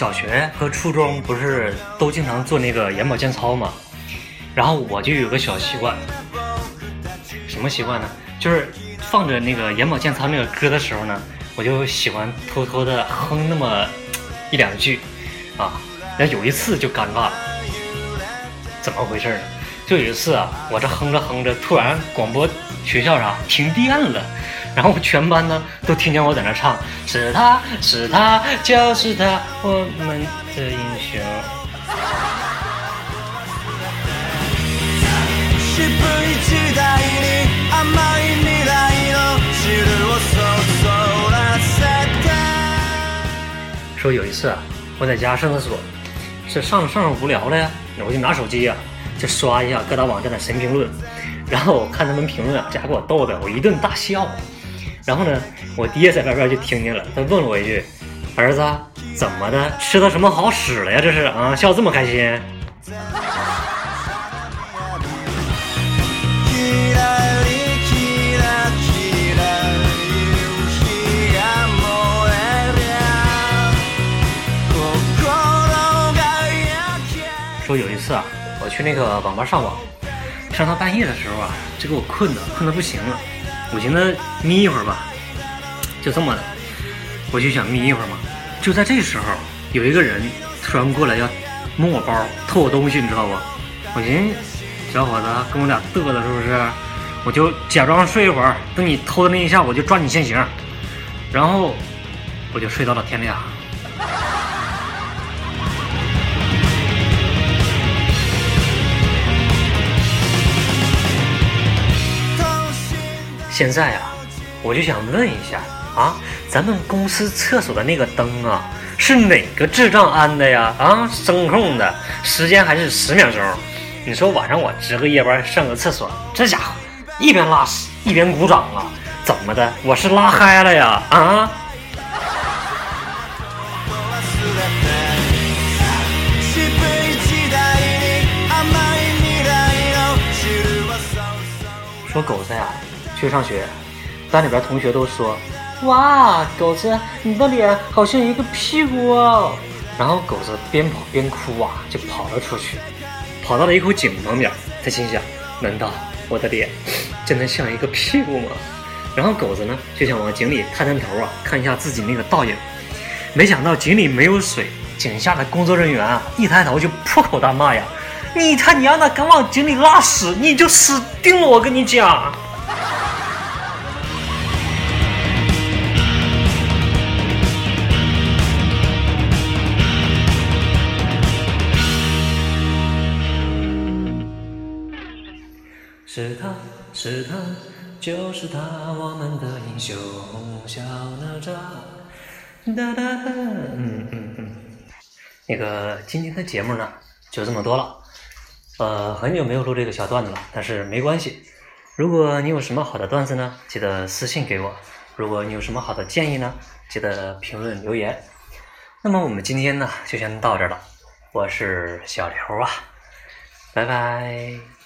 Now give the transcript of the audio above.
小学和初中不是都经常做那个眼保健操嘛？然后我就有个小习惯，什么习惯呢？就是放着那个眼保健操那个歌的时候呢，我就喜欢偷偷的哼那么一两句啊。然后有一次就尴尬了，怎么回事呢？就有一次啊，我这哼着哼着，突然广播学校上停电了。然后全班呢都听见我在那唱，是他是他就是他，我们的英雄。说有一次啊，我在家上厕所，是上着上着无聊了呀，我就拿手机啊，就刷一下各大网站的神评论，然后我看他们评论啊，这还给我逗的，我一顿大笑。然后呢，我爹在外边就听见了，他问了我一句：“儿子，怎么的？吃到什么好使了呀？这是啊，笑这么开心。”说有一次啊，我去那个网吧上网，上到半夜的时候啊，这给我困的，困的不行了。我寻思眯一会儿吧，就这么的，我就想眯一会儿嘛。就在这时候，有一个人突然过来要摸我包、偷我东西，你知道不？我寻思，小伙子跟我俩嘚瑟是不是？我就假装睡一会儿，等你偷的那一下，我就抓你现行。然后我就睡到了天亮。现在啊，我就想问一下啊，咱们公司厕所的那个灯啊，是哪个智障安的呀？啊，声控的，时间还是十秒钟。你说晚上我值个夜班上个厕所，这家伙一边拉屎一边鼓掌啊，怎么的？我是拉嗨了呀？啊？说狗子呀。去上学，班里边同学都说：“哇，狗子，你的脸好像一个屁股哦。”然后狗子边跑边哭啊，就跑了出去，跑到了一口井旁边。他心想：难道我的脸真的像一个屁股吗？然后狗子呢就想往井里探探头啊，看一下自己那个倒影。没想到井里没有水，井下的工作人员啊一抬头就破口大骂呀：“你他娘的敢往井里拉屎，你就死定了！我跟你讲。”是他是他就是他，我们的英雄小哪吒。哒哒哒，嗯嗯嗯。那个今天的节目呢，就这么多了。呃，很久没有录这个小段子了，但是没关系。如果你有什么好的段子呢，记得私信给我；如果你有什么好的建议呢，记得评论留言。那么我们今天呢，就先到这了。我是小刘啊，拜拜。